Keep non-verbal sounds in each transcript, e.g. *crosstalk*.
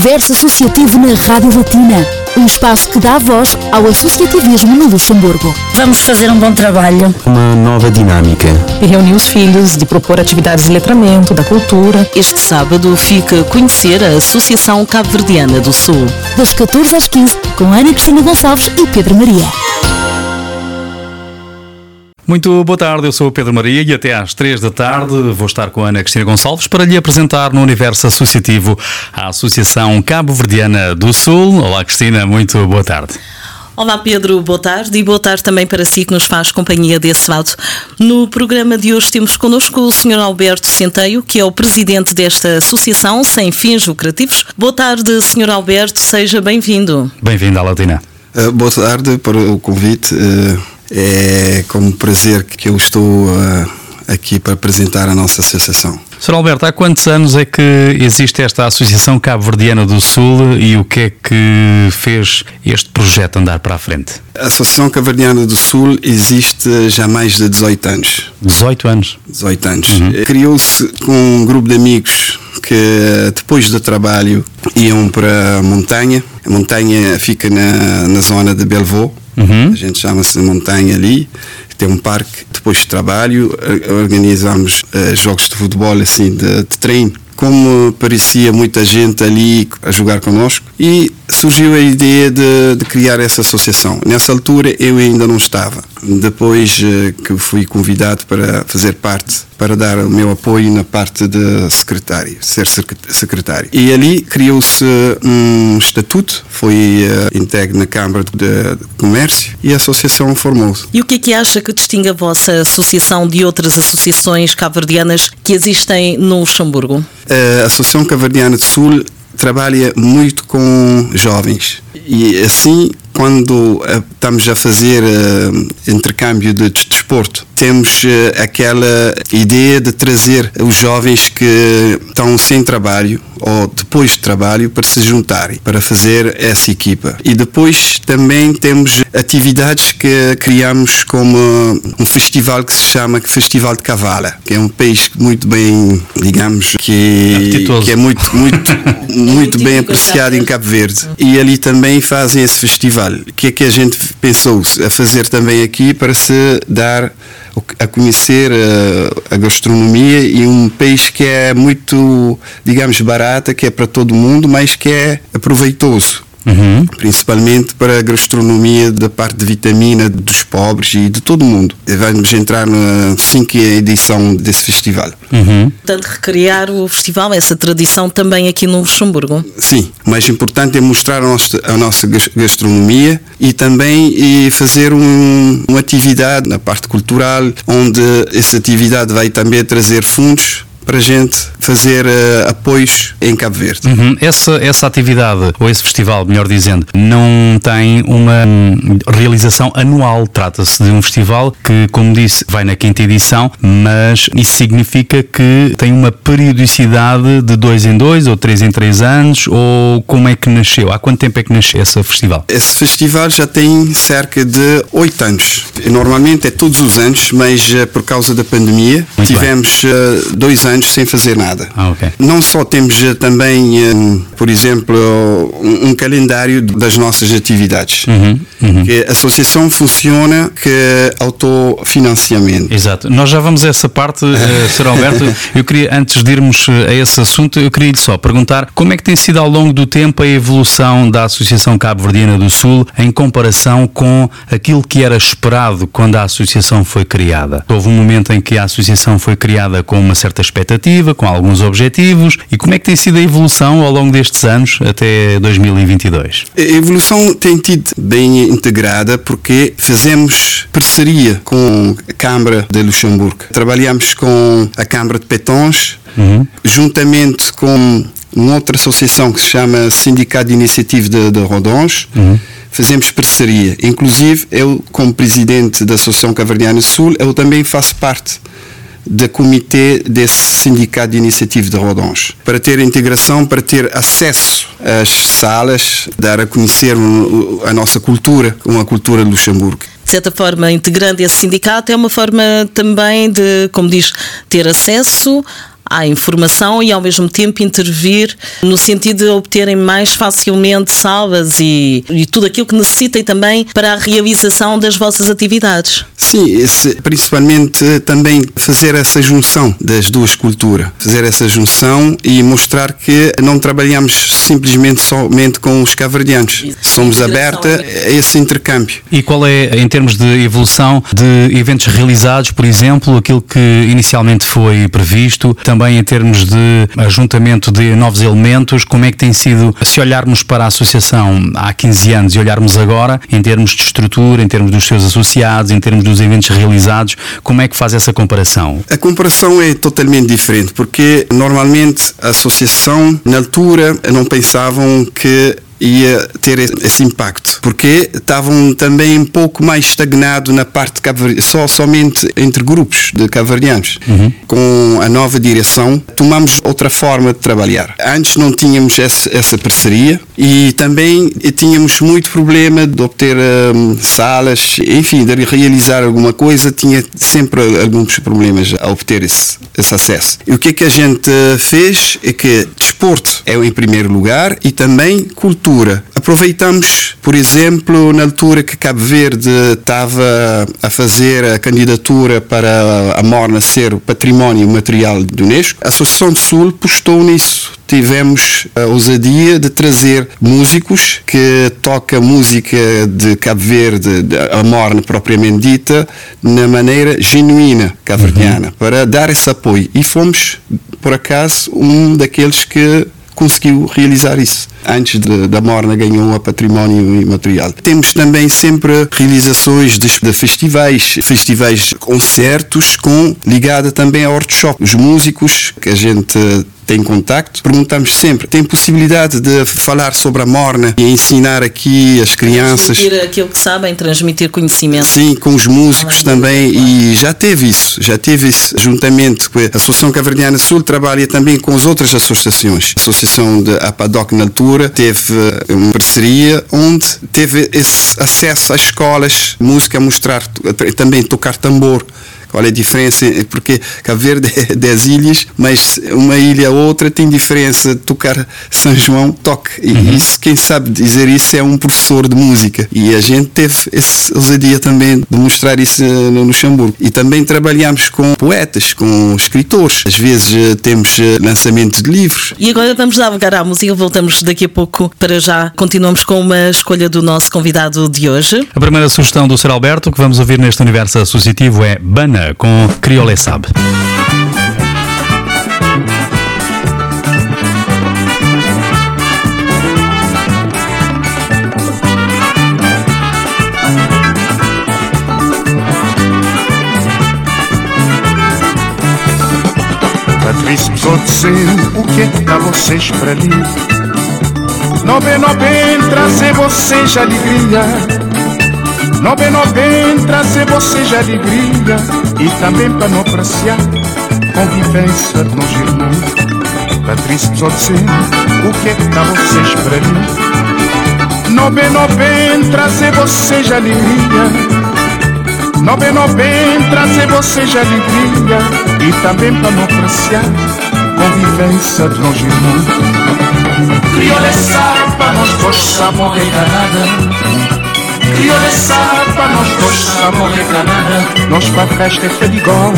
Universo Associativo na Rádio Latina. Um espaço que dá voz ao associativismo no Luxemburgo. Vamos fazer um bom trabalho. Uma nova dinâmica. E reunir os filhos, de propor atividades de letramento, da cultura. Este sábado fica a conhecer a Associação Cabo-Verdiana do Sul. Das 14 às 15, com Ana Cristina Gonçalves e Pedro Maria. Muito boa tarde, eu sou o Pedro Maria e até às três da tarde vou estar com a Ana Cristina Gonçalves para lhe apresentar no universo associativo a Associação Cabo-Verdiana do Sul. Olá Cristina, muito boa tarde. Olá Pedro, boa tarde e boa tarde também para si que nos faz companhia desse lado. No programa de hoje temos connosco o Sr. Alberto Centeio, que é o presidente desta associação sem fins lucrativos. Boa tarde, Sr. Alberto, seja bem-vindo. Bem-vindo à Latina. Uh, boa tarde para o convite. Uh é com um prazer que eu estou uh, aqui para apresentar a nossa associação. Sr. Alberto, há quantos anos é que existe esta Associação Cabo-Verdiana do Sul e o que é que fez este projeto andar para a frente? A Associação Cabo-Verdiana do Sul existe já há mais de 18 anos. 18 anos? 18 anos. Uhum. Criou-se com um grupo de amigos que depois do trabalho iam para a montanha. A montanha fica na, na zona de Belvaux Uhum. A gente chama-se Montanha ali, tem um parque. Depois de trabalho, eh, organizamos uh, jogos de futebol assim de, de treino como parecia muita gente ali a jogar connosco e surgiu a ideia de, de, criar essa associação. Nessa altura eu ainda não estava. Depois eh, que fui convidado para fazer parte, para dar o meu apoio na parte de secretário, ser secretário. E ali criou-se um estatuto, foi uh, entregue na Câmara de, Comércio e a associação formou-se. E o que é que acha que distingue a vossa associação de outras associações cabo-verdianas que existem no Luxemburgo? A Associação Cabo-Verdiana do Sul trabalha muito com jovens e assim quando uh, estamos a fazer uh, intercâmbio de desporto, temos uh, aquela ideia de trazer os jovens que estão sem trabalho ou depois de trabalho para se juntarem, para fazer essa equipa. E depois também temos atividades que criamos como um festival que se chama Festival de Cavala, que é um país muito bem, digamos, que, que é muito, muito, *laughs* muito bem apreciado em Cabo Verde. E ali também fazem esse festival o que é que a gente pensou a fazer também aqui para se dar a conhecer a, a gastronomia e um país que é muito, digamos, barata, que é para todo mundo, mas que é aproveitoso. Uhum. principalmente para a gastronomia da parte de vitamina dos pobres e de todo o mundo. Vamos entrar na cinco edição desse festival. Uhum. Portanto, recriar o festival, essa tradição também aqui no Luxemburgo. Sim, o mais importante é mostrar a nossa, a nossa gastronomia e também e fazer um, uma atividade na parte cultural, onde essa atividade vai também trazer fundos para a gente fazer uh, apoios em Cabo Verde. Uhum. Essa, essa atividade, ou esse festival, melhor dizendo, não tem uma hum, realização anual. Trata-se de um festival que, como disse, vai na quinta edição, mas isso significa que tem uma periodicidade de dois em dois ou três em três anos, ou como é que nasceu? Há quanto tempo é que nasceu esse festival? Esse festival já tem cerca de oito anos. Normalmente é todos os anos, mas uh, por causa da pandemia Muito tivemos uh, dois anos anos sem fazer nada. Ah, okay. Não só temos eh, também, eh, por exemplo, um, calendário das nossas atividades. Uhum, uhum. A associação funciona que autofinanciamento. Exato. Nós já vamos a essa parte, uh, *laughs* Sr. Alberto. eu queria, antes de irmos a esse assunto, eu queria lhe só perguntar como é que tem sido ao longo do tempo a evolução da Associação Cabo-Verdiana do Sul em comparação com aquilo que era esperado quando a associação foi criada. Houve um momento em que a associação foi criada com uma certa expectativa expectativa, com alguns objetivos. E como é que tem sido a evolução ao longo destes anos até 2022? A evolução tem tido bem integrada porque fazemos parceria com a Câmara de Luxemburgo. Trabalhamos com a Câmara de Petons, uhum. juntamente com uma outra associação que se chama Sindicato de Iniciativa de, de Rodons. Uhum fazemos parceria. Inclusive, eu, como presidente da Associação Caverdiana Sul, eu também faço parte da comitê desse sindicato de iniciativa de Rodons, para ter integração, para ter acesso às salas, dar a conhecer a nossa cultura, uma cultura de Luxemburgo de certa forma, integrando esse sindicato, é uma forma também de, como diz, ter acesso à informação e ao mesmo tempo intervir no sentido de obterem mais facilmente salas e, e tudo aquilo que necessitem também para a realização das vossas atividades. Sim, esse, principalmente eh, também fazer essa junção das duas culturas, fazer essa junção e mostrar que não trabalhamos simplesmente somente com os caverdianos, somos abertos a esse intercâmbio. E qual é, em termos de evolução de eventos realizados, por exemplo, aquilo que inicialmente foi previsto, também em termos de ajuntamento de novos elementos, como é que tem sido, se olharmos para a associação há 15 anos e olharmos agora, em termos de estrutura, em termos dos seus associados, em termos dos eventos realizados, como é que faz essa comparação? A comparação é totalmente diferente, porque normalmente a associação, na altura, não pensavam que ia ter esse impacto, porque estavam também um pouco mais estagnado na parte de só somente entre grupos de caverdianos. Uhum. Com a nova direção, tomamos outra forma de trabalhar. Antes não tínhamos essa, essa parceria e também tínhamos muito problema de obter um, salas, enfim, de realizar alguma coisa, tinha sempre alguns problemas a obter esse, esse acesso. E o que é que a gente fez é que desporto é em primeiro lugar e também cultura cultura. Aproveitamos, por exemplo, na altura que Cabo Verde estava a fazer a candidatura para a Morna ser o património material da Unesco, a Associação do Sul postou nisso. Tivemos a ousadia de trazer músicos que tocam música de Cabo Verde, a Morna propriamente dita, na maneira genuína caverdiana, uhum. para dar esse apoio. E fomos, por acaso, um daqueles que conseguiu realizar isso antes de, da Morna ganhou a património imaterial. Temos também sempre realizações de, de festivais, festivais concertos com ligada também a workshop. Os músicos que a gente tem contacto, perguntamos sempre, tem possibilidade de falar sobre a morna e ensinar aqui as crianças? Transmitir aquilo que sabem, transmitir conhecimento. Sim, com os músicos também e já teve isso, já teve isso juntamente com a Associação Caverniana Sul, trabalha também com as outras associações. A Associação de Apadoc na altura teve eh, uma parceria onde teve esse acesso às escolas, música a mostrar, também tocar tambor qual é a diferença? Porque Cabo Verde é *laughs* 10 ilhas, mas uma ilha ou outra tem diferença. Tocar São João, toque. E uhum. isso, quem sabe dizer isso é um professor de música. E a gente teve esse ousadia também de mostrar isso no Luxemburgo. E também trabalhamos com poetas, com escritores. Às vezes eh, temos eh, lançamentos de livros. E agora vamos navegar à música. Voltamos daqui a pouco para já. Continuamos com uma escolha do nosso convidado de hoje. A primeira sugestão do Sr. Alberto que vamos ouvir neste universo associativo é Bana com Criolé Sab. Patrício dizer o que é que dá vocês para ali. Não bem, trazer vocês alegria não bem, não bem, trazer vocês alegria e também para não apreciar convivência de nós irmãos. Patrícia só o que é que vocês para mim. Não bem, não bem, trazer vocês alegria. Não bem, não bem, trazer vocês alegria e também para não apreciar convivência de nós irmãos. Crioula sabe para nós força morrer danada Para nós dois sabor é Nós para festa é igual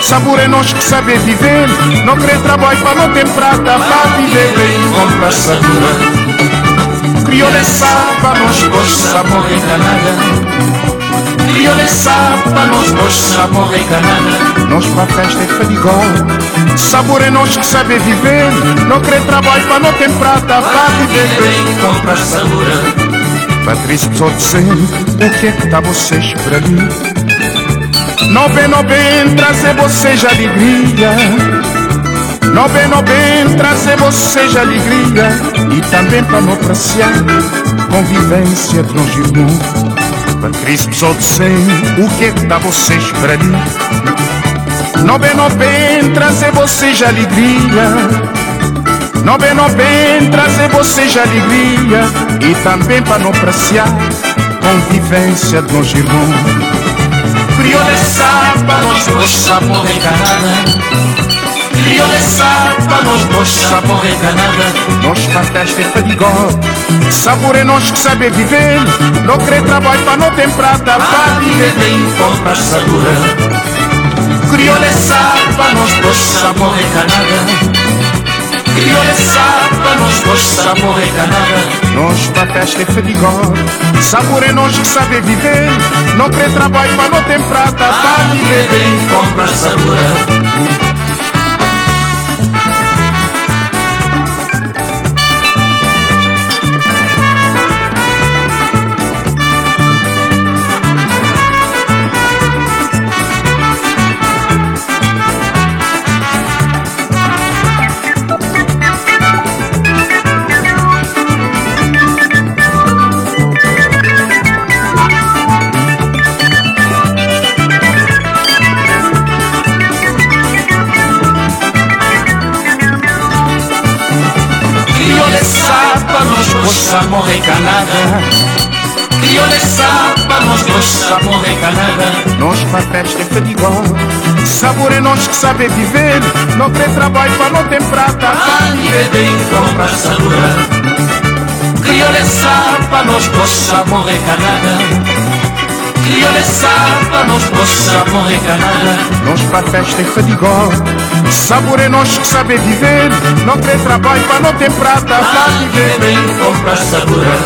Sabor é nós que saber viver Não querer trabalho para não ter prata Para viver bem com sabe para nós dois sabor é granada. Para nós dois sabor é Nós para festa é igual Sabor é nós que saber viver Não querer trabalho para não ter prata Para viver bem com passadura Só dizendo o que é que tá vocês para mim Não vem, não vem trazer vocês alegria. Não vem, não vem trazer vocês alegria. E também para não apreciar convivência de irmãos Patrícia só dizendo o que é que tá vocês para mim Não vem, não vem trazer vocês alegria não bem, não bem trazer vocês alegria e também para não apreciar convivência de nós irmãos. Crioula sabe para nós dois sabor enganada. Crioula sapa, nós dois sabor enganada Nós festa é fadigó Sabor é nós que saber viver Não querer trabalho para não ter prata Para viver bem, compra sabura Crioula sapa, nós dois sabor enganada Crioula sapa, nós dois sabor enganada Nós pra festa é fadigó Sabor é nós que saber viver. Não querer trabalho para não ter prata. Para viver bem, compra sabura morre canada Crioula sapa, nós gosta morre canada. Nós pra festa é fadigó Sabor é nós que saber viver. Não quer trabalho para não ter prata. Para viver bem compra sabura Crioula sapa, nós gosta morre canada Crioula sapa, nós gosta morre canada Nós pra festa é fadigó Sabor é nós que saber viver. Não quer trabalho para não ter prata Para viver. bem compra sabura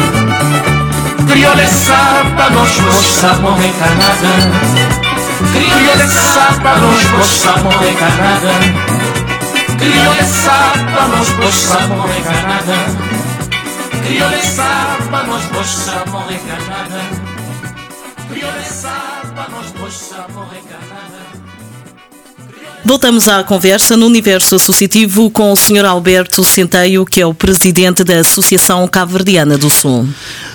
Crioula sapa, nós gosta morre canada Crioula sapa, nós gosta morre canada Crioula sapa, nós gosta morre canada Crioula sapa, nós gosta morre canada Voltamos à conversa no universo associativo com o Sr. Alberto Centeio, que é o presidente da Associação Cabo-Verdiana do Sul.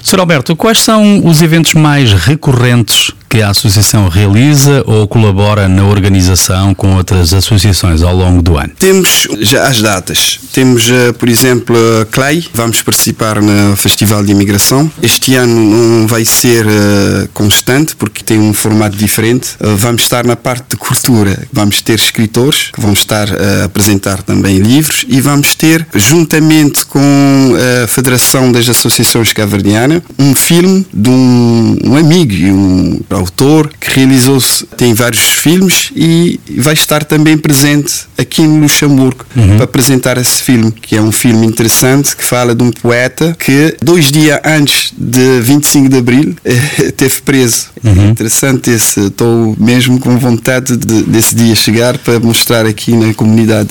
Sr. Alberto, quais são os eventos mais recorrentes que a Associação realiza ou colabora na organização com outras associações ao longo do ano? Temos já as datas. Temos, eh, por exemplo, a CLAI, vamos participar no Festival de Imigração. Este ano não vai ser eh, constante porque tem um formato diferente. Eh, Vamos estar na parte de cultura. Vamos ter escritores que vão estar a apresentar também livros e vamos ter, juntamente com a Federação das Associações Caverdiana, um filme de um, um amigo e um autor que realizou tem vários filmes e vai estar também presente aqui no Luxemburgo para apresentar esse filme, que é um filme interessante que fala de um poeta que dois dias antes de 25 de Abril *laughs* teve preso. É interessante esse, estou mesmo com vontade de, desse dia chegar para mostrar aqui na comunidade.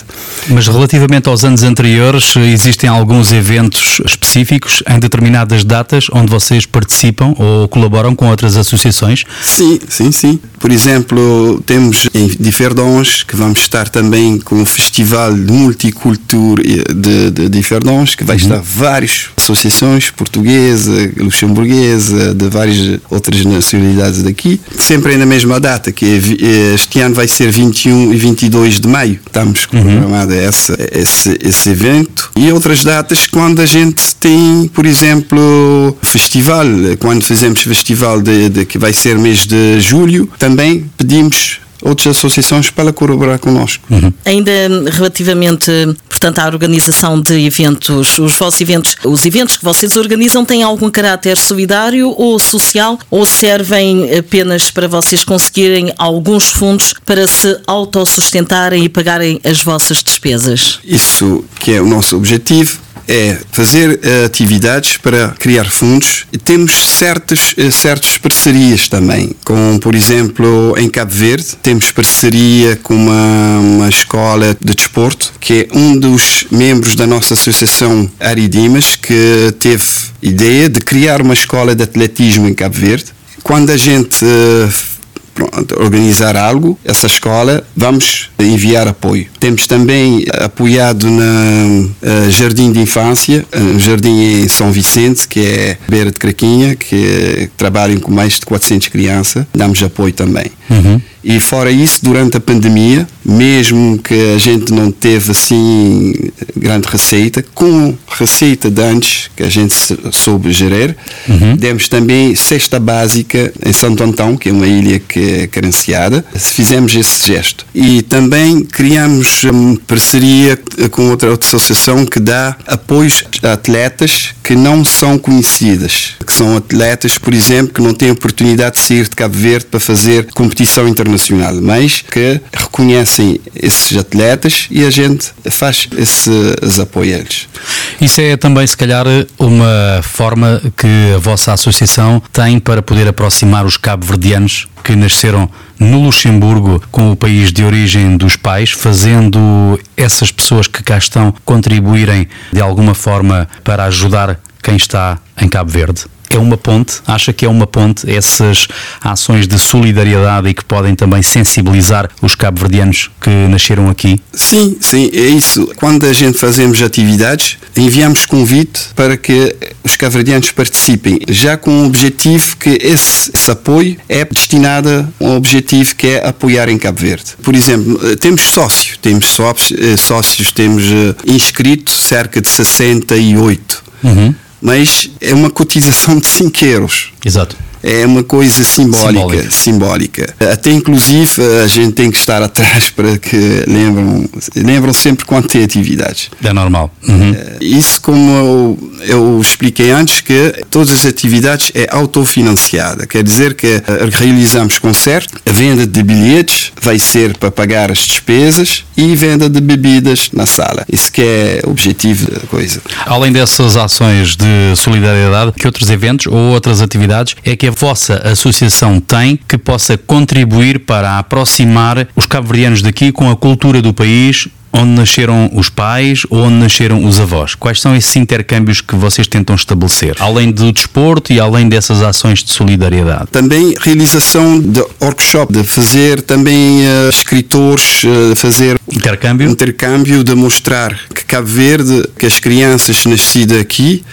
Mas relativamente aos anos anteriores, existem alguns eventos específicos em determinadas datas onde vocês participam ou colaboram com outras associações? Sim, sim, sim. Por exemplo, temos em Diferdons que vamos estar também com o Festival de Multicultura de, de Diferdons, que vai estar várias associações portuguesa, luxemburguesa, de várias outras nacionalidades daqui, sempre na mesma data, que é eh, este ano vai ser 21 e 22 de maio. Estamos programado essa, esse, esse evento. E outras datas quando a gente tem, por exemplo, festival, quando fazemos festival de, de- que vai ser mês de julho, também pedimos outras associações para colaborar connosco. Ainda relativamente, portanto, à organização de eventos, os vossos eventos, os eventos que vocês organizam têm algum caráter solidário ou social ou servem apenas para vocês conseguirem alguns fundos para se autossustentarem e pagarem as vossas despesas? Isso que é o nosso objetivo é fazer eh, atividades para criar fundos. E temos certas, eh, certas parcerias também, com, por exemplo, em Cabo Verde, temos parceria com uma, uma escola de desporto, que é um dos membros da nossa associação Aridimas, que teve ideia de criar uma escola de atletismo em Cabo Verde. Quando a gente eh, pronto, organizar algo, essa escola, vamos enviar apoio. Temos também apoiado na eh, Jardim de Infância, um jardim em São Vicente, que é beira de Craquinha, que eh, trabalham com mais de 400 crianças, damos apoio também. E fora isso, durante a pandemia, mesmo que a gente não teve assim grande receita, com receita de antes que a gente soube gerir, uhum. demos também cesta básica em Santo Antão, que é uma ilha que é carenciada, fizemos esse gesto. E também criamos uma parceria com outra, outra associação que dá apoios a atletas que não são conhecidas, que são atletas, por exemplo, que não têm oportunidade de sair de Cabo Verde para fazer competição internacional, mas que reconhecem esses atletas e a gente faz esses apoios. Isso é também, se calhar, uma forma que a vossa associação tem para poder aproximar os cabo-verdianos que nasceram no Luxemburgo com o país de origem dos pais, fazendo essas pessoas que cá estão contribuírem de alguma forma para ajudar quem está em Cabo Verde? É uma ponte? Acha que é uma ponte essas ações de solidariedade e que podem também sensibilizar os cabo-verdianos que nasceram aqui? Sim, sim, é isso. Quando a gente fazemos atividades, enviamos convite para que os cabo-verdianos participem, já com o objetivo que esse, esse apoio é destinado a um objetivo que é apoiar em Cabo Verde. Por exemplo, temos sócios, temos sócios, eh, temos eh, inscritos cerca de 68. Uhum mas é uma cotização de 5 euros. Exato é uma coisa simbólica, simbólica, simbólica. Até inclusive a gente tem que estar atrás *laughs* para que lembram, lembram sempre quando tem atividades. É normal. Uhum. Eh, isso como eu, eu, expliquei antes que todas as atividades é autofinanciada, quer dizer que eh, realizamos concerto, a venda de bilhetes vai ser para pagar as despesas e venda de bebidas na sala. Isso que é o objetivo da coisa. Além dessas ações de solidariedade, que outros eventos ou outras atividades é que a vossa associação tem que possa contribuir para aproximar os cabo-verdianos daqui com a cultura do país onde nasceram os pais ou onde nasceram os avós? Quais são esses intercâmbios que vocês tentam estabelecer? Além do desporto e além dessas ações de solidariedade? Também realização de workshop, de fazer também uh, escritores, uh, fazer intercâmbio? intercâmbio, de mostrar que Cabo Verde, que as crianças nascidas aqui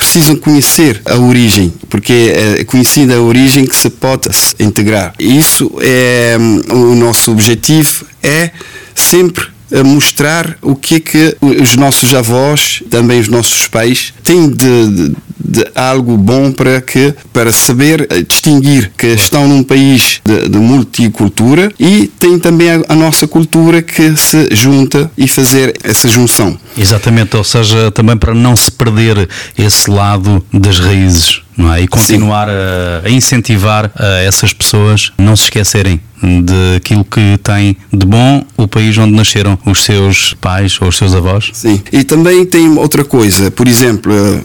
precisam conhecer a origem, porque é conhecida a origem que se pode integrar. Isso é hum, o nosso objetivo é sempre mostrar o que é que os nossos avós, também os nossos pais, têm de, de, de algo bom para que para saber eh, distinguir que estão num país de, de multicultura e tem também a, a, nossa cultura que se junta e fazer essa junção. Exatamente, ou seja, também para não se perder esse lado das raízes. É? E continuar a, a, incentivar a essas pessoas não se esquecerem daquilo que tem de bom o país onde nasceram os seus pais ou os seus avós. Sim, e também tem outra coisa, por exemplo, eh,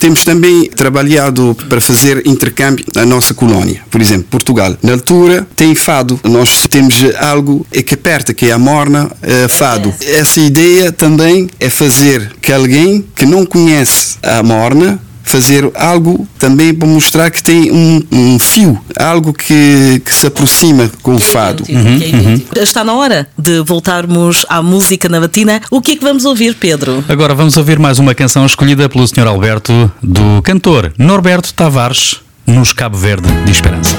temos também trabalhado para fazer intercâmbio na nossa colónia, por exemplo, Portugal. Na altura tem fado, nós temos algo que aperta, que é a morna uh, fado. Essa ideia também é fazer que alguém que não conhece a morna fazer algo também para mostrar que tem um, um fio, algo que, que, se aproxima com o é fado. Idêntico, uhum, é uhum. Está na hora de voltarmos à música na batina. O que é que vamos ouvir, Pedro? Agora vamos ouvir mais uma canção escolhida pelo Sr. Alberto, do cantor Norberto Tavares, nos Cabo Verde de Esperança.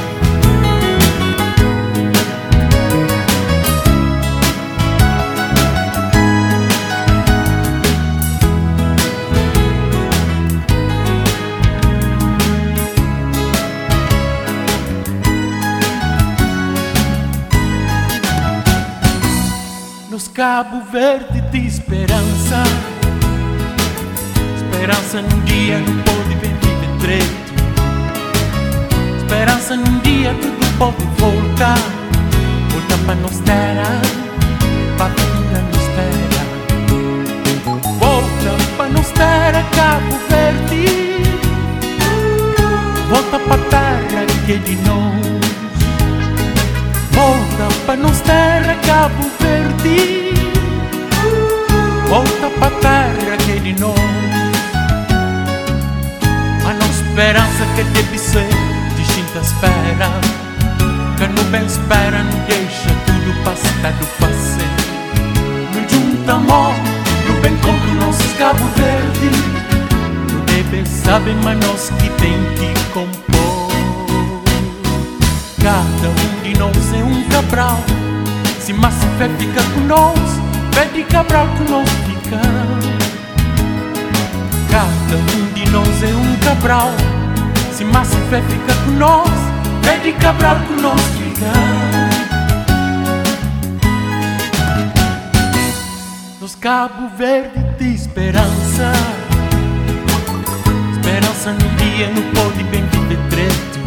Cabo Verde de esperança. Esperança num dia não pode bem viver direito. Esperança num dia tudo pode voltar. Volta para nos terra, família nos terra. Volta para nos terra, Cabo Verde. Volta para terra que é de nós. Volta para nos terra, Cabo Verde volta para terra que de nós. A nossa esperança que deve ser distinta espera. Que não bem espera, não deixa tudo passar do fazer. Não junta amor, no bem como nossos Cabo Verde. Não deve saber, mas nós que tem que compor. Cada um de nós é um Cabral Se massa fé fica nós Verde Cabral com nós fica. Cada um de nós é um Cabral Se massa fé fica com nós Verde Cabral com nós fica. Nos Cabo Verde de esperança. Esperança num dia não pode bem viver treto.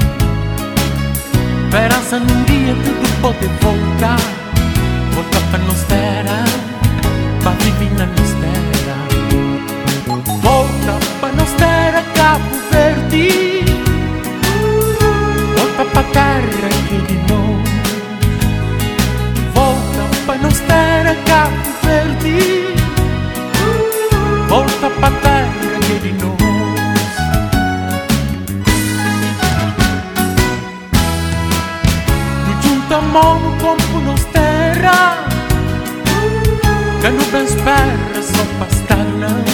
Esperança num dia tudo pode voltar. Voltar para nos terra Para viver na nos terra Volta para nos terra Cabo Verde Volta para terra que de novo Volta para nos terra Cabo Verde Volta para terra que de novo junta mão no Que no bem espera só pastar não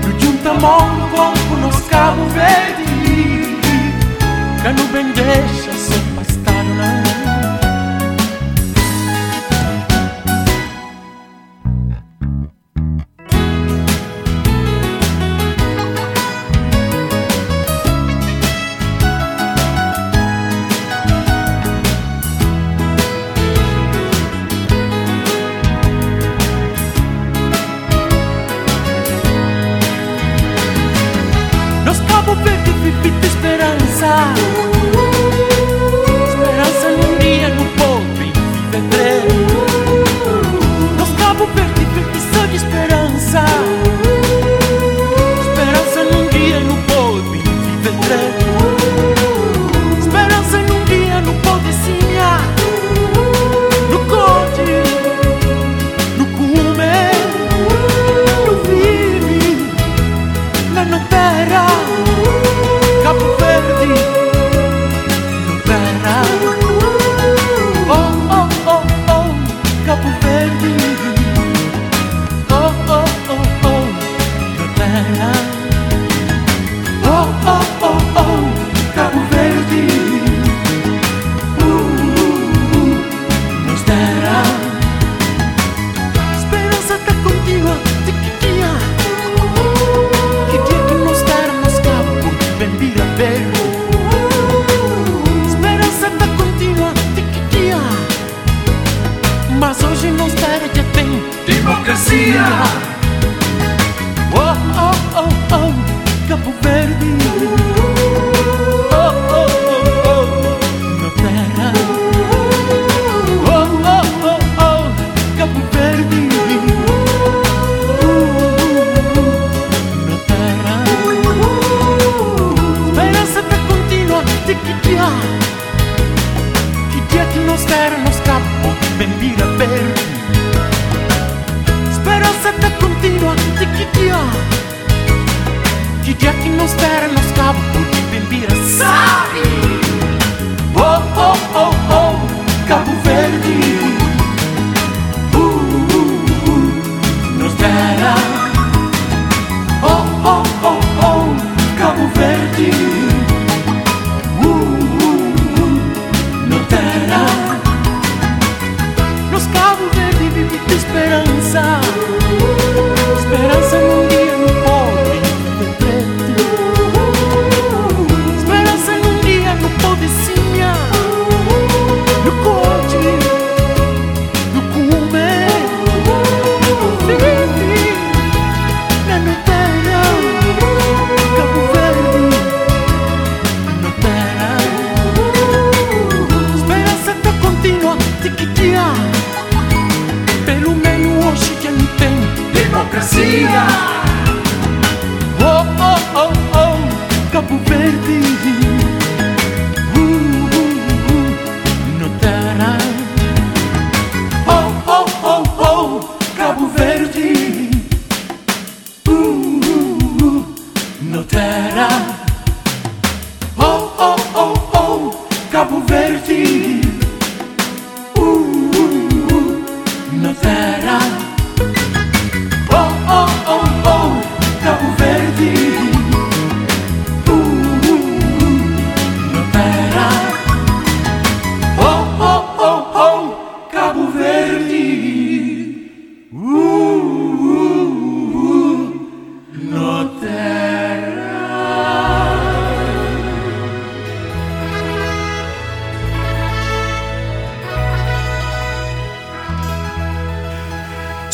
No junta mão no corpo nos cabo verde Que no bem deixa só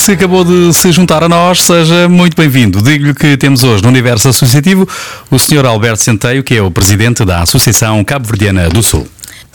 se acabou de se juntar a nós, seja muito bem-vindo. Digo-lhe que temos hoje no Universo Associativo o Sr. Alberto Centeio, que é o presidente da Associação Cabo-Verdiana do Sul.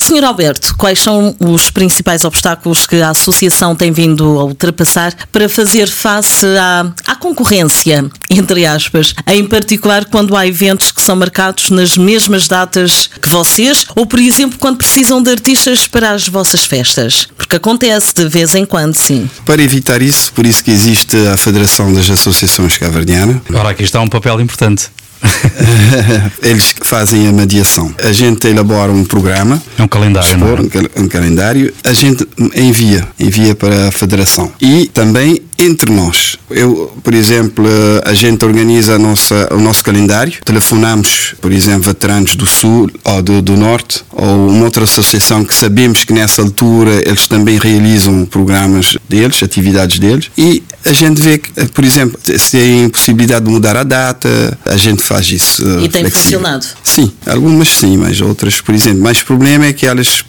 Senhor Alberto, quais são os principais obstáculos que a Associação tem vindo a ultrapassar para fazer face à, à, concorrência, entre aspas, em particular quando há eventos que são marcados nas mesmas datas que vocês, ou por exemplo quando precisam de artistas para as vossas festas? Porque acontece de vez em quando, sim. Para evitar isso, por isso que existe a Federação das Associações Caverdiana. Ora, aqui está um papel importante. *laughs* Eles fazem a mediação. A gente elabora um programa. É um calendário, expor, não é? um, um calendário. A gente envia, envia para a federação. E também entre nós. Eu, por exemplo, a gente organiza a nossa, o nosso calendário, telefonamos, por exemplo, veteranos do Sul ou do, do Norte, ou uma outra associação que sabemos que nessa altura eles também realizam programas deles, atividades deles, e a gente vê que, por exemplo, se tem possibilidade de mudar a data, a gente faz isso. E tem flexível. funcionado? Sim, algumas sim, mas outras, por exemplo. Mas o problema é que elas,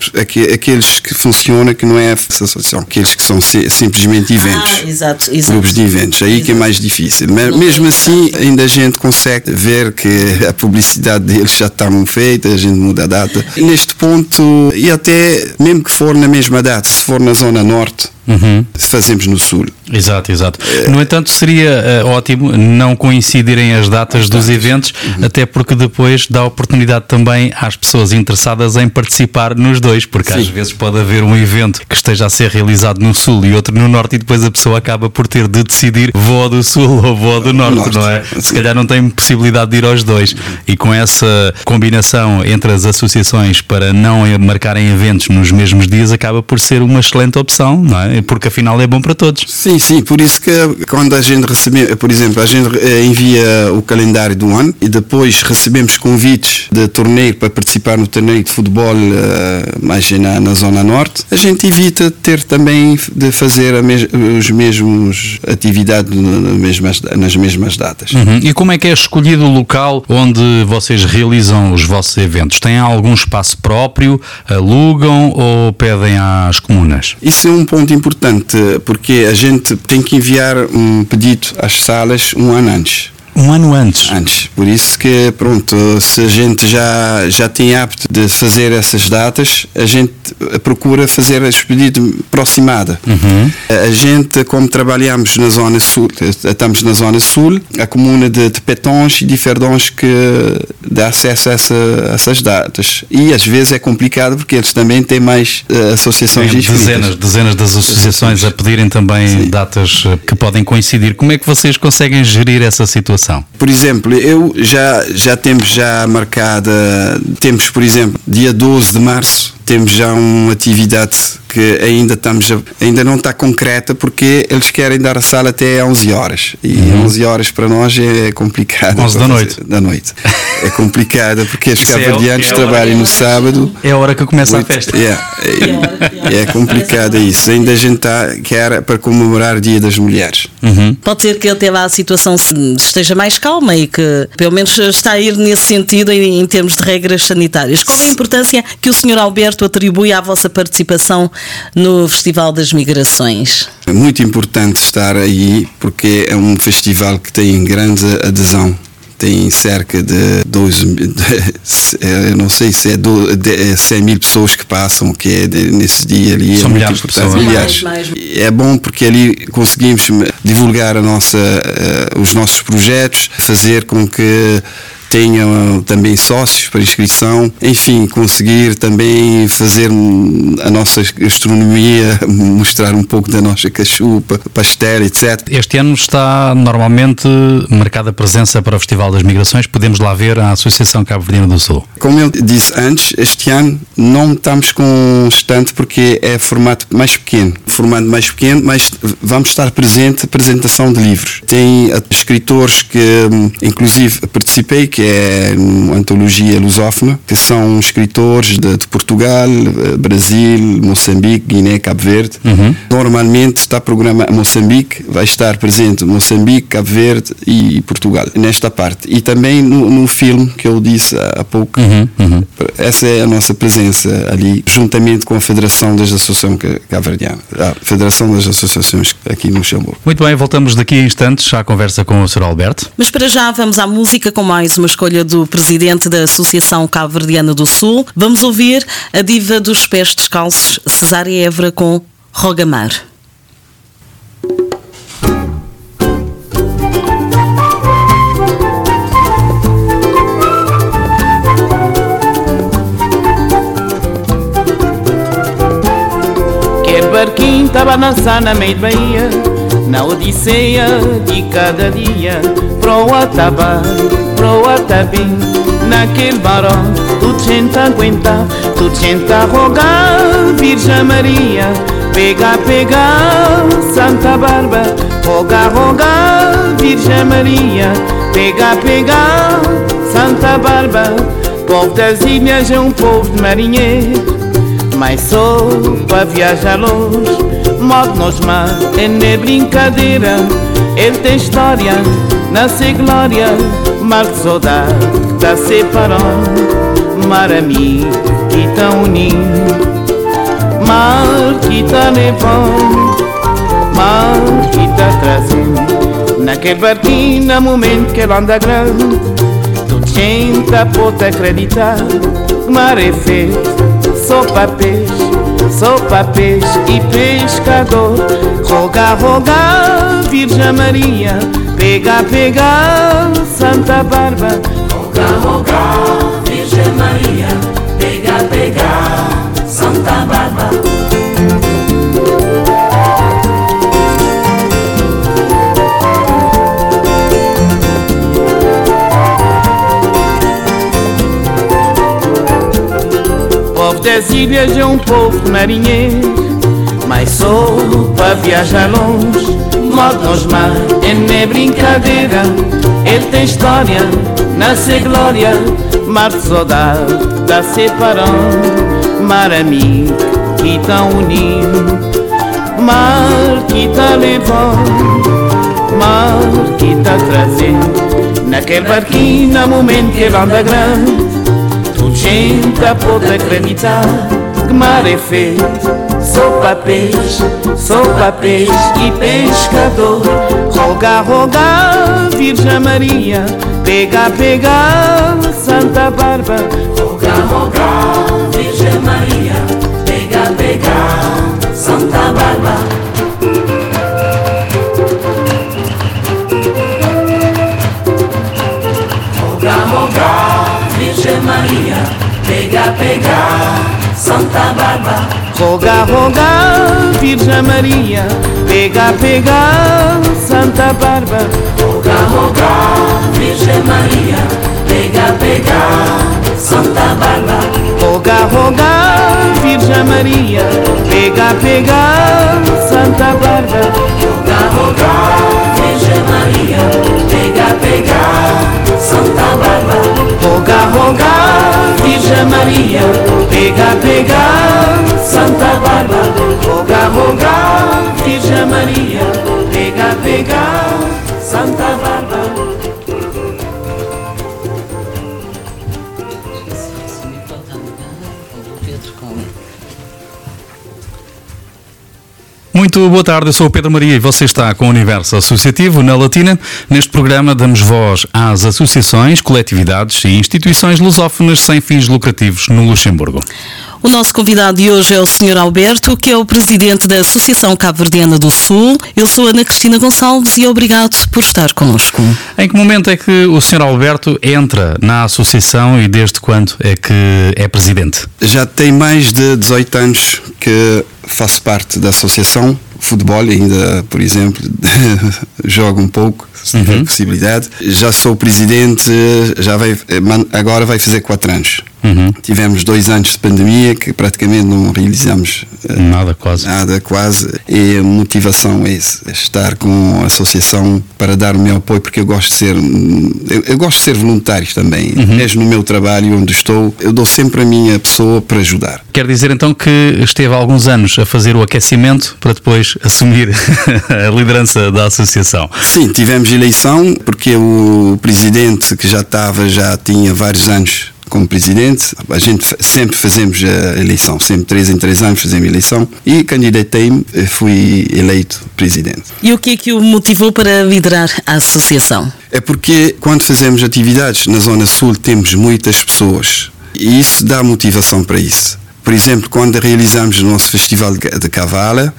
aqueles que funcionam que não é essa associação, aqueles que são simplesmente eventos. Ah, exato, exato. Grupos de eventos, aí que é mais difícil. Mas mesmo assim, ainda a gente consegue ver que a publicidade deles já está feita, a gente muda a data. Neste ponto, e até mesmo que for na mesma data, se for na Zona Norte, Uhum. fazemos no Sul. Exato, exato. No entanto, seria uh, ótimo não coincidirem as datas dos eventos, Uhum. até porque depois dá oportunidade também às pessoas interessadas em participar nos dois, porque às Sim. vezes pode haver um evento que esteja a ser realizado no Sul e outro no Norte, e depois a pessoa acaba por ter de decidir vou ao do Sul *laughs* ou vou ao do Norte, Norte, não é? Se calhar não tem possibilidade de ir aos dois. E com essa combinação entre as associações para não marcarem eventos nos mesmos dias, acaba por ser uma excelente opção, não é? Porque afinal é bom para todos. Sim, sim, por isso que quando a gente recebe, por exemplo, a gente eh, envia o calendário do ano e depois recebemos convites de torneio para participar no torneio de futebol eh, mais na, na zona norte, a gente evita ter também de fazer mes, os mesmos atividades nas mesmas, datas. Uhum. E como é que é escolhido o local onde vocês realizam os vossos eventos? Têm algum espaço próprio, alugam ou pedem às comunas? Isso é um ponto importante porque a gente tem que enviar um pedido às salas um ano antes. Um ano antes. Antes. Por isso que, pronto, se a gente já, já tem apto de fazer essas datas, a gente procura fazer a expedida aproximada. A gente, como trabalhamos na zona sul, estamos na zona sul, a comuna de, de Petons e de Ferdons que dá acesso a, essa, a essas datas. E às vezes é complicado porque eles também têm mais eh, associações Tem dezenas, dezenas das associações a pedirem também Sim. datas eh, que podem coincidir. Como é que vocês conseguem gerir essa situação? Por exemplo, eu já, já temos já marcada, temos, por exemplo, dia 12 de março, temos já uma atividade que ainda estamos a- ainda não está concreta porque eles querem dar a sala até 11 horas e 11 horas para nós é complicado 11 da noite. da noite é complicada porque os *laughs* Isso é- é a trabalham no sábado É a hora que começa a Oito- festa. yeah, é, é complicado isso ainda a gente está quer para comemorar o dia das mulheres Pode ser que até lá a situação se- esteja mais calma e que pelo menos está a ir nesse sentido em, em termos de regras sanitárias. Qual é a importância que o Sr. Alberto atribui à vossa participação no Festival das Migrações? É muito importante estar aí porque é um festival que tem grande adesão. Tem cerca de 12, mil- *laughs* eh, eu não sei se é, do, de, é 100 mil pessoas que passam, que é de- nesse dia ali. São é milhares de pessoas. Milhares. Mais, mais. É bom porque ali conseguimos divulgar a nossa, eh, os nossos projetos, fazer com que tenham também sócios para inscrição, enfim, conseguir também fazer a nossa gastronomia, *laughs* mostrar um pouco da nossa cachupa, pastel, etc. Este ano está normalmente marcada a presença para o Festival das Migrações. Podemos lá ver a Associação Cabo Verdeana do Sul. Como eu disse antes, este ano não estamos com um stand porque é formato mais pequeno. Formato mais pequeno, mas vamos estar presente apresentação de livros. Tem escritores que, inclusive, participei, que é uma antologia lusófona, que são escritores de, de Portugal, eh, Brasil, Moçambique, Guiné, Cabo Verde. Normalmente está programa Moçambique, vai estar presente Moçambique, Cabo Verde e Portugal, nesta parte. E também no, no filme que eu disse há pouco, essa é a nossa presença ali, juntamente com a Federação das Associações Ca- Cabo-Verdianas, a Federação das Associações aqui no Luxemburgo. Muito bem, voltamos daqui a instantes à conversa com o Sr. Alberto. Mas para já vamos à música com mais uma escolha do presidente da Associação Cabo-Verdiana do Sul. Vamos ouvir a diva dos pés descalços, Cesária Évora, com Rogamar. Quer barquinho tava a na meio de Bahia Na odisseia de cada dia Pro Atabá, pro Atabim Naquele barão, tudo gente aguenta Tudo gente a rogar Virgem Maria. Pega, pega, Santa Barba Roga, roga, Virgem Maria. Pega, pega, Santa Barba Povo das ilhas é um povo de marinheiro. Mas sou para viajar longe Modo nos mar é nem brincadeira Ele tem história, nasce glória Mar de saudade tá separando Mar amigo que tá unindo Mar que tá levando Mar que tá trazendo Naquele barquinho, no momento que ele anda grande Tudo gente pode acreditar Mar é feito só para peixe, só para peixe e pescador. Roga, roga, Virgem Maria, pega, pega, Santa Barba. Roga, roga, Virgem Maria, pega, pega, Santa Barba. Das ilhas é um povo marinheiro Mas sou para viajar longe. Modo nos mar é nem brincadeira. Ele tem história, nasce glória. Mar de saudade, dá separando Mar amigo que tá unindo Mar que tá levando Mar que tá trazendo. Naquele barquinho, no momento que ele anda grande Tudo gente pode acreditar que mar é feito Só para peixe, só para peixe e pescador. Roga, roga, Virgem Maria Pega, pega, Santa Barba Roga, roga, Virgem Maria Pega, pega, Santa Barba Maria, pega, pega, Santa Barba. Roga, roga, Virgem Maria, pega, pega, Santa Barba. Roga, roga, Virgem Maria, pega, pega, Santa Barba. Roga, roga, Virgem Maria, pega, pega, Santa Barba. Roga, roga, Virgem Maria, pega, pega, Santa Barba. Roga, roga, Virgem Maria, pega, pega, Santa Barba. Roga, roga, Virgem Maria, pega, pega, Santa Barba. Muito boa tarde, eu sou o Pedro Maria e você está com o Universo Associativo na Latina. Neste programa damos voz às associações, coletividades e instituições lusófonas sem fins lucrativos no Luxemburgo. O nosso convidado de hoje é o Sr. Alberto, que é o presidente da Associação Cabo-Verdiana do Sul. Eu sou Ana Cristina Gonçalves e obrigado por estar connosco. Em que momento é que o Sr. Alberto entra na associação e desde quando é que é presidente? Já tem mais de 18 anos que faço parte da associação. Futebol ainda, por exemplo, *laughs* jogo um pouco, se tiver possibilidade. Já sou presidente, já vai, agora vai fazer 4 anos. Uhum. Tivemos dois anos de pandemia que praticamente não realizamos eh, Nada, quase. nada, quase. E a motivação é é estar com a associação para dar o meu apoio, porque eu gosto de ser, eu, eu gosto de ser voluntário também. Mesmo no meu trabalho, onde estou, eu dou sempre a minha pessoa para ajudar. Quer dizer então que esteve há alguns anos a fazer o aquecimento para depois assumir *laughs* a liderança da associação. Sim, tivemos eleição, porque o presidente que já estava, já tinha vários anos como presidente, a gente sempre fazemos a eleição, sempre três em três anos fazemos eleição e candidatei-me, eh, fui eleito presidente. E o que é que o motivou para liderar a associação? É porque quando fazemos atividades na Zona Sul temos muitas pessoas e isso dá motivação para isso. Por exemplo, quando realizamos o nosso Festival de Cavala,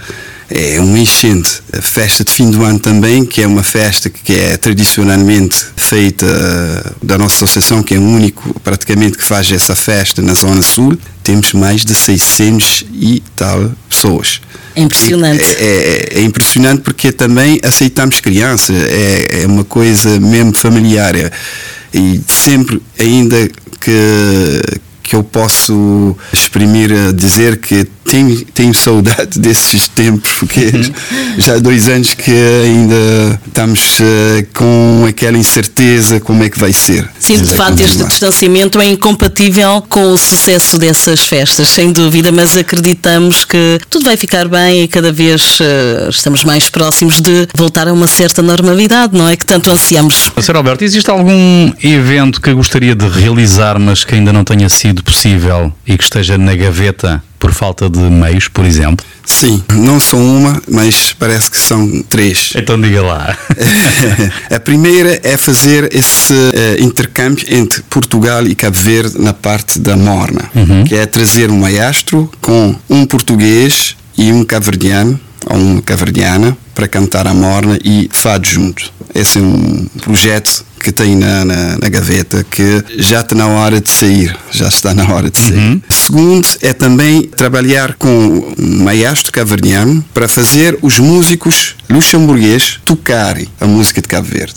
é um enchente. A festa de fim do ano também, que é uma festa que é tradicionalmente feita eh, da nossa associação, que é o único praticamente que faz essa festa na Zona Sul, temos mais de 600 e tal pessoas. É impressionante. É, é- é impressionante porque também aceitamos crianças, é, é uma coisa mesmo familiar. é- E sempre ainda que, que eu posso exprimir a dizer que tenho, tenho saudade desses tempos, porque já há dois anos que ainda estamos eh, com aquela incerteza como é que vai ser. Sim, de Vai facto, este distanciamento é incompatível com o sucesso dessas festas, sem dúvida, mas acreditamos que tudo vai ficar bem e cada vez eh, estamos mais próximos de voltar a uma certa normalidade, não é? Que tanto ansiamos. Sr. Alberto, existe algum evento que gostaria de realizar, mas que ainda não tenha sido possível e que esteja na gaveta por falta de meios, por exemplo? Sim, não são uma, mas parece que são três. Então diga lá. *laughs* a primeira é fazer esse eh, intercâmbio entre Portugal e Cabo Verde na parte da Morna, que é trazer um maestro com um português e um cabo-verdiano ou uma cabo-verdiana para cantar a Morna e fado junto. Esse é um projeto que tem na, na, na gaveta que já está na hora de sair, já está na hora de sair. Segundo é também trabalhar com um maestro cabo-verdiano para fazer os músicos luxemburgueses tocarem a música de Cabo Verde.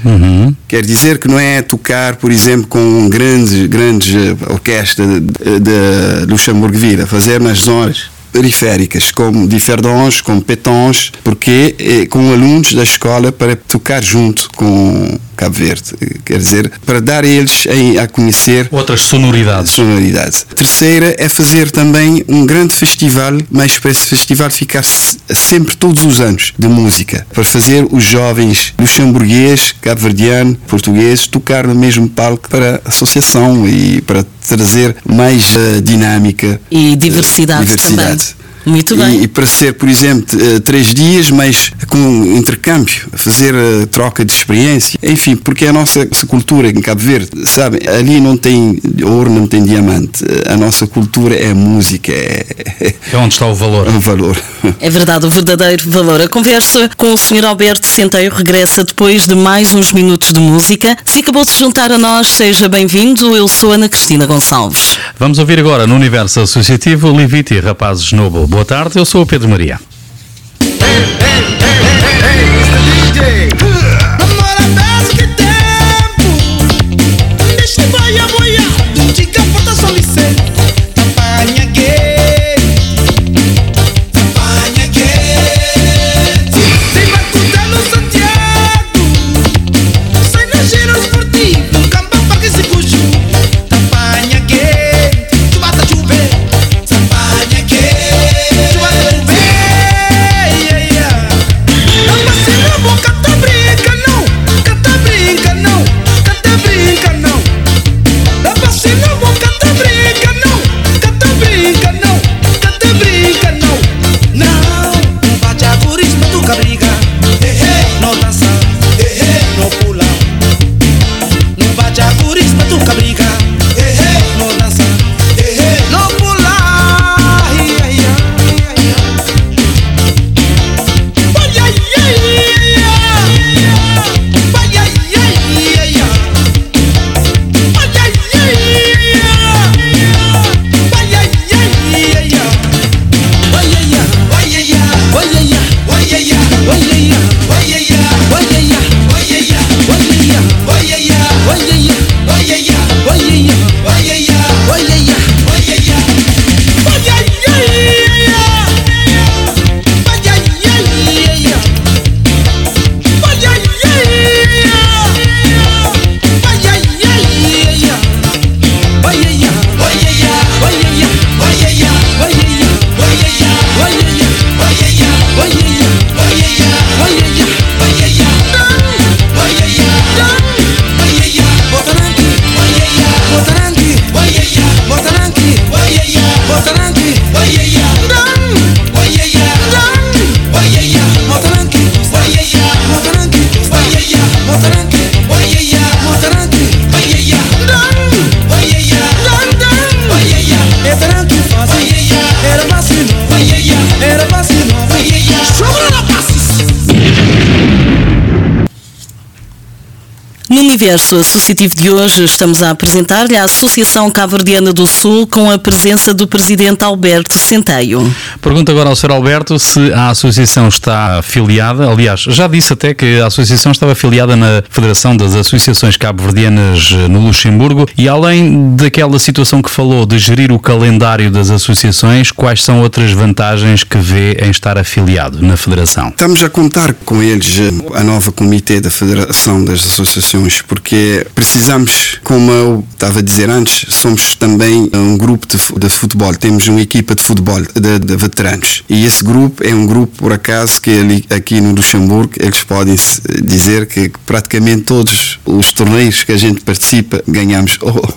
Quer dizer que não é tocar, por exemplo, com um grande, grande orquestra de, de Luxemburgo-Vila, fazer nas zonas periféricas, como Differdange, como Petons, porque é com alunos da escola para tocar junto com Cabo Verde. Quer dizer, para dar a eles a, a conhecer Outras sonoridades. sonoridade. Terceira é fazer também um grande festival, mas para esse festival ficar se- sempre todos os anos de música, para fazer os jovens luxemburguês, cabo-verdiano, portugueses tocar no mesmo palco para a associação e para trazer mais eh, dinâmica E diversidade, diversidade. também. Muito bem. E, e para ser, por exemplo, eh, três dias, mas com intercâmbio, fazer eh, troca de experiência. Enfim, porque a nossa, cultura em Cabo Verde, sabe, ali não tem ouro, não tem diamante. A nossa cultura é música, é, É onde está o valor. é um valor. *laughs* É verdade, o verdadeiro valor. A conversa com o Sr. Alberto Centeio regressa depois de mais uns minutos de música. Se acabou de se juntar a nós, seja bem-vindo. Eu sou Ana Cristina Gonçalves. Vamos ouvir agora no universo associativo Liviti Rapazes Noble. Boa tarde, eu sou o Pedro Maria. Universo associativo de hoje, estamos a apresentar-lhe a Associação Cabo-Verdiana do Sul com a presença do Presidente Alberto Centeio. Pergunto agora ao Sr. Alberto se a Associação está afiliada. Aliás, já disse até que a Associação estava afiliada na Federação das Associações Cabo-Verdianas no Luxemburgo e além daquela situação que falou de gerir o calendário das associações, quais são outras vantagens que vê em estar afiliado na Federação? Estamos a contar com eles, eh, a nova comitê da Federação das Associações, porque precisamos, como eu estava a dizer antes, somos também um grupo de, de futebol, temos uma equipa de futebol de, de veteranos. E esse grupo é um grupo, por acaso, que ali, aqui no Luxemburgo, eles podem dizer que praticamente todos os torneios que a gente participa ganhamos *laughs* ou,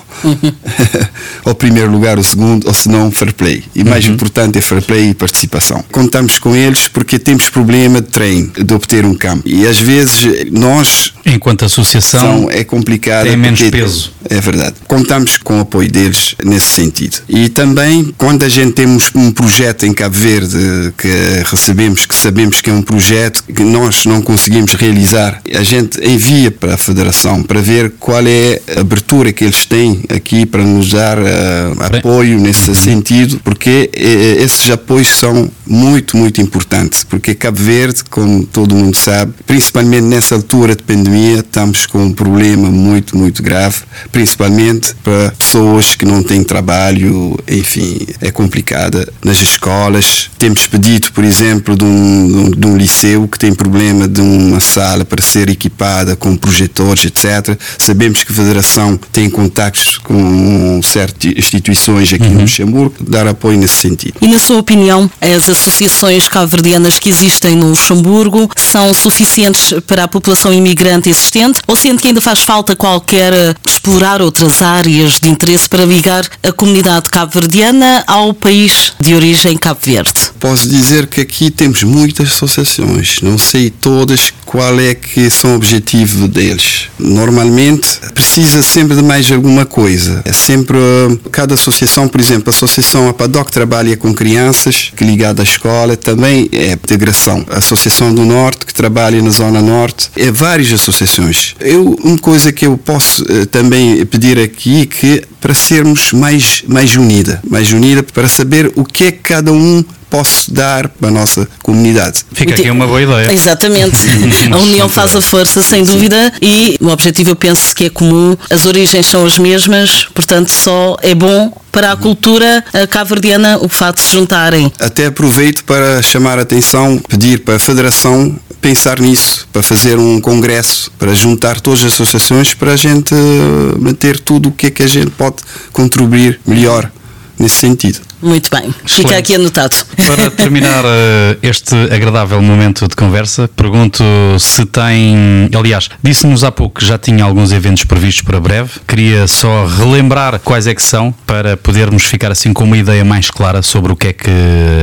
*laughs* ao primeiro lugar, o segundo, ou se não, fair play. E mais importante é fair play e participação. Contamos com eles porque temos problema de treino, de obter um campo. E às vezes nós Enquanto associação, é complicado. tem menos peso. É verdade. Contamos com o apoio deles nesse sentido. E também, quando a gente temos um projeto em Cabo Verde que recebemos, que sabemos que é um projeto que nós não conseguimos realizar, a gente envia para a Federação para ver qual é a abertura que eles têm aqui para nos dar eh, apoio nesse sentido, porque eh, esses apoios são muito, muito importantes. Porque Cabo Verde, como todo mundo sabe, principalmente nessa altura de pandemia, estamos com um problema muito, muito grave, principalmente para pessoas que não têm trabalho, enfim, é complicada. Nas escolas, temos pedido, por exemplo, de um, de um- liceu que tem problema de uma sala para ser equipada com projetores, etc. Sabemos que a Federação tem contactos com certas instituições aqui no Luxemburgo, dar apoio nesse sentido. E na sua opinião, as associações cabo-verdianas que existem no Luxemburgo são suficientes para a população imigrante existente ou sente que ainda faz falta qualquer eh, explorar outras áreas de interesse para ligar a comunidade cabo-verdiana ao país de origem Cabo Verde? Posso dizer que aqui temos muitas associações, não sei todas qual é que são o objetivo deles. Normalmente precisa sempre de mais alguma coisa. É sempre uh, cada associação, por exemplo, a associação APADOC trabalha com crianças que ligada à escola, também é integração. A Associação do Norte que trabalha na zona norte, é várias associações. Eu uma coisa que eu posso eh, também pedir aqui que para sermos mais mais unida, mais unida para saber o que é que cada um posso dar para a nossa comunidade. Fica aqui uma boa ideia. Exatamente. *laughs* A união faz a força, sem dúvida, e o objetivo eu penso que é comum. As origens são as mesmas, portanto só é bom para a cultura cabo-verdiana o facto de se juntarem. Até aproveito para chamar a atenção, pedir para a Federação pensar nisso, para fazer um congresso, para juntar todas as associações, para a gente eh, manter tudo o que é que a gente pode contribuir melhor nesse sentido. Muito bem. Fica Excelente. aqui anotado. Para terminar eh, este agradável momento de conversa, pergunto se tem. Aliás, disse-nos há pouco que já tinha alguns eventos previstos para breve. Queria só relembrar quais é que são para podermos ficar assim com uma ideia mais clara sobre o que é que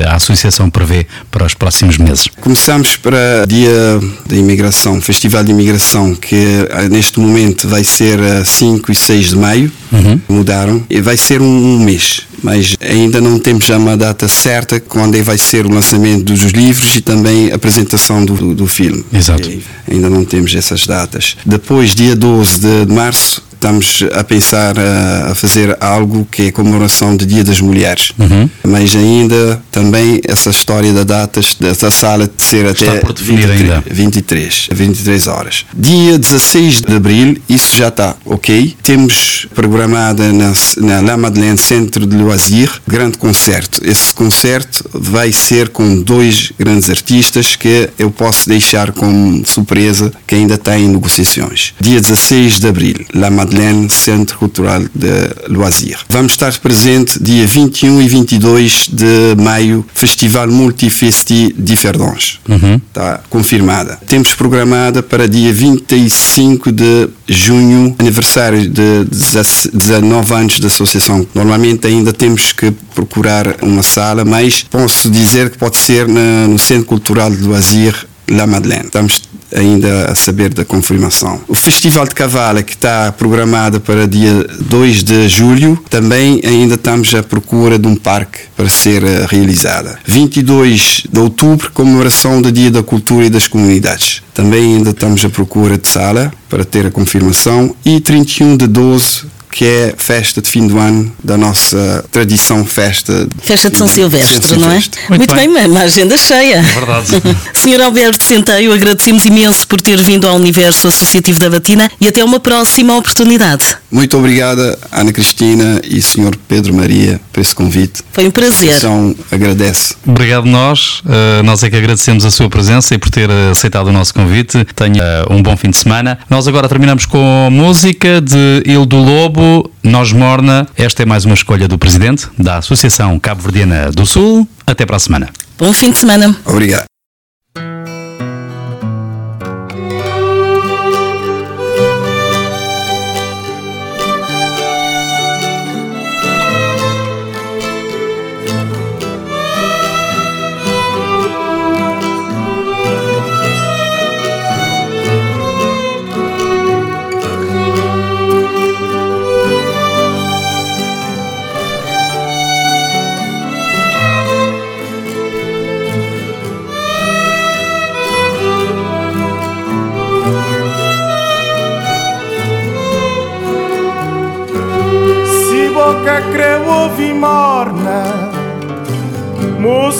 a Associação prevê para os próximos meses. Começamos para Dia da Imigração, Festival de Imigração, que eh, neste momento vai ser a 5 e 6 de maio. Mudaram. E vai ser um, um mês, mas ainda não temos já uma data certa quando é vai ser o lançamento dos livros e também a apresentação do, do, do filme. Exato. E ainda não temos essas datas. Depois, dia 12 de março, estamos a pensar a, fazer algo que é comemoração do Dia das Mulheres. Mas ainda também essa história da datas dessa sala de ser Está até por definir 23, ainda. 23, 23 horas. Dia 16 de abril, isso já está ok. Temos programada na, na La Madeleine Centro de Loisir, grande concerto. Esse concerto vai ser com dois grandes artistas que eu posso deixar como surpresa que ainda está em negociações. Dia 16 de abril, La Madeleine Centro Cultural de Loisir. Vamos estar presente dia 21 e 22 de maio, Festival Multifesti Diferdons. Está confirmada. Temos programada para dia 25 de junho, aniversário de 19 anos da associação. Normalmente ainda temos que procurar uma sala, mas posso dizer que pode ser no Centro Cultural de Loisir La Madeleine. Estamos ainda a saber da confirmação. O Festival de Cavala, que está programado para dia 2 de julho, também ainda estamos à procura de um parque para ser eh, realizada. 22 de outubro, comemoração do Dia da Cultura e das Comunidades. Também ainda estamos à procura de sala para ter a confirmação. E 31 de 12, que é festa de fim do ano da nossa tradição festa. Festa de São Silvestre, São não é? Silvestre. Muito, bem, uma- uma agenda cheia. verdade. *laughs* Senhor Alberto Centeio, agradecemos imenso por ter vindo ao universo associativo da Batina e até uma próxima oportunidade. Muito obrigada, Ana Cristina e Sr. Pedro Maria, por esse convite. Foi um prazer. A associação agradece. Obrigado nós. Uh, nós é que agradecemos a sua presença e por ter uh, aceitado o nosso convite. Tenha uh, um bom fim de semana. Nós agora terminamos com música de Il do Lobo, Nós Morna. Esta é mais uma escolha do Presidente da Associação Cabo Verdiana do Sul. Até para a semana. Bom fim de semana. Obrigado.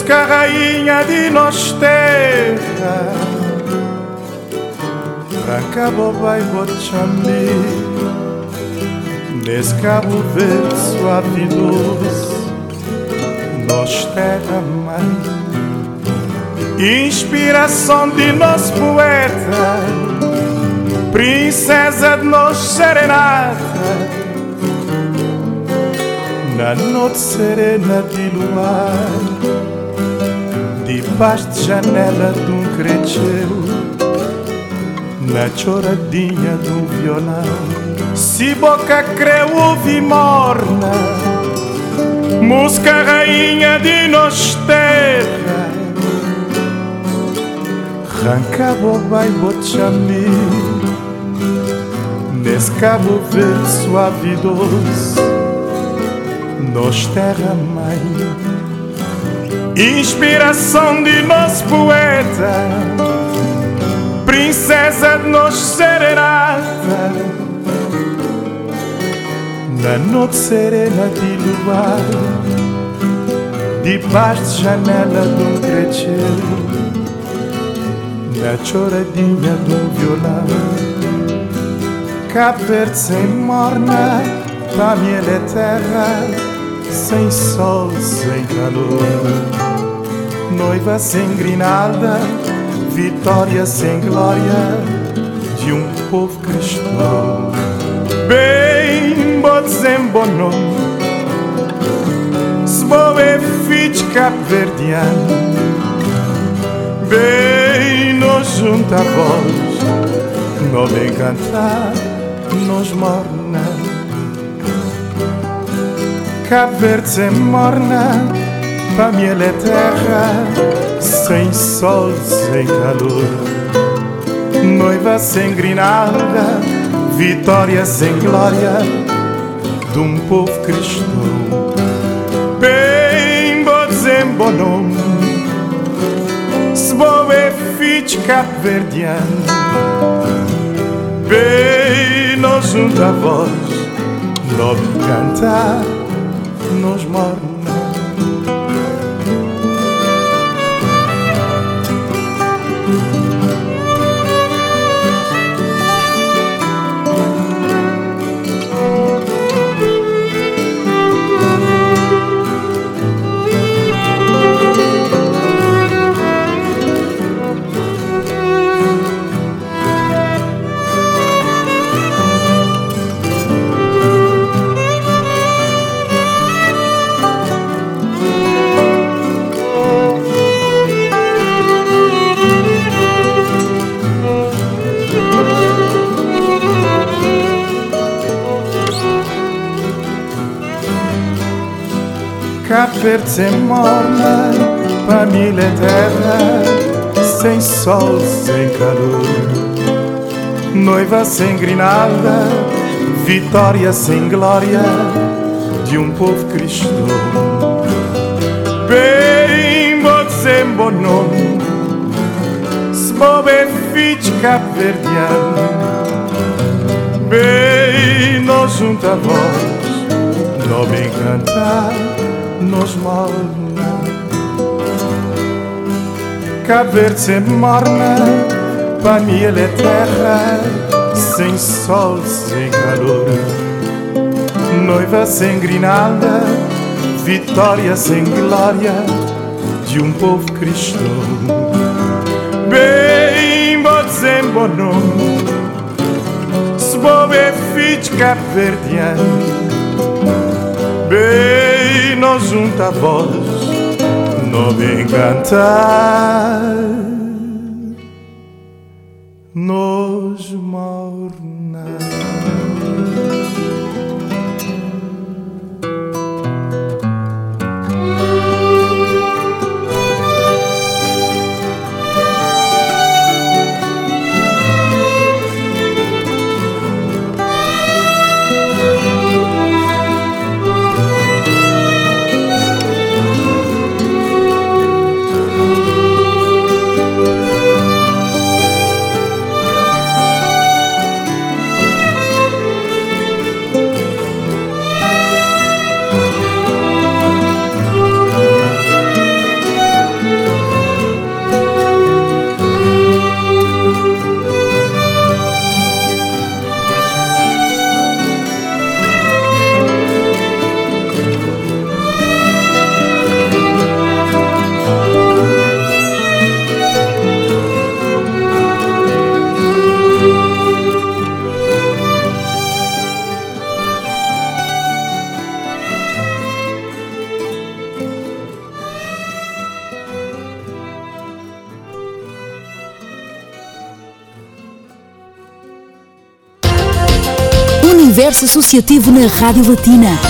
Música rainha de nós terra. Branca bobai bochambi Nesse cabo verde suave doce Nós terra mãe. Inspiração de nosso poeta. Princesa de nós serenata. Na noite serena de luar, debaixo de janela de um crecheu, na choradinha de um violão. Se boca creu ouve morna, música rainha de nós terra. Ranca bobai botchami, nesse cabo verde suave doce nós terra mãe, inspiração de nosso poeta, princesa de nós serenata, na noite serena de luar, debaixo de janela de um na choradinha de um violão. Verde sem morna, ele é terra sem sol, sem calor. Noiva sem grinalda, vitória sem glória de um povo cristão. Bem, botzem bonom, se boe fit cap-verdiano. Bem, nos junta a voz, não vem cantar, nos morna. Cabo Verde morna, para mim ela é terra, sem sol, sem calor. Noiva sem grinalda, vitória sem glória, de um povo cristão. Bem, botzem bonom, se boe fit Cabo Verdeano. Bem, nós junto a voz, nós cantar nos morna. Verde sem morna, família é terra, sem sol, sem calor. Noiva sem grinalda, vitória sem glória de um povo cristão. Bem, sem bom nome, se bobe fit cabo-verdiano. Bem, nós não bem cantar, Cabo Verde sempre morna, para mim ele é terra, sem sol, sem calor. Noiva sem grinalda, vitória sem glória de um povo cristão. Bem, bom nome, se bobe é fit cabo-verdiano. Bem, nós junta a voz, não vem cantar. Nos morna. Universo Associativo na Rádio Latina.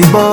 Estar longe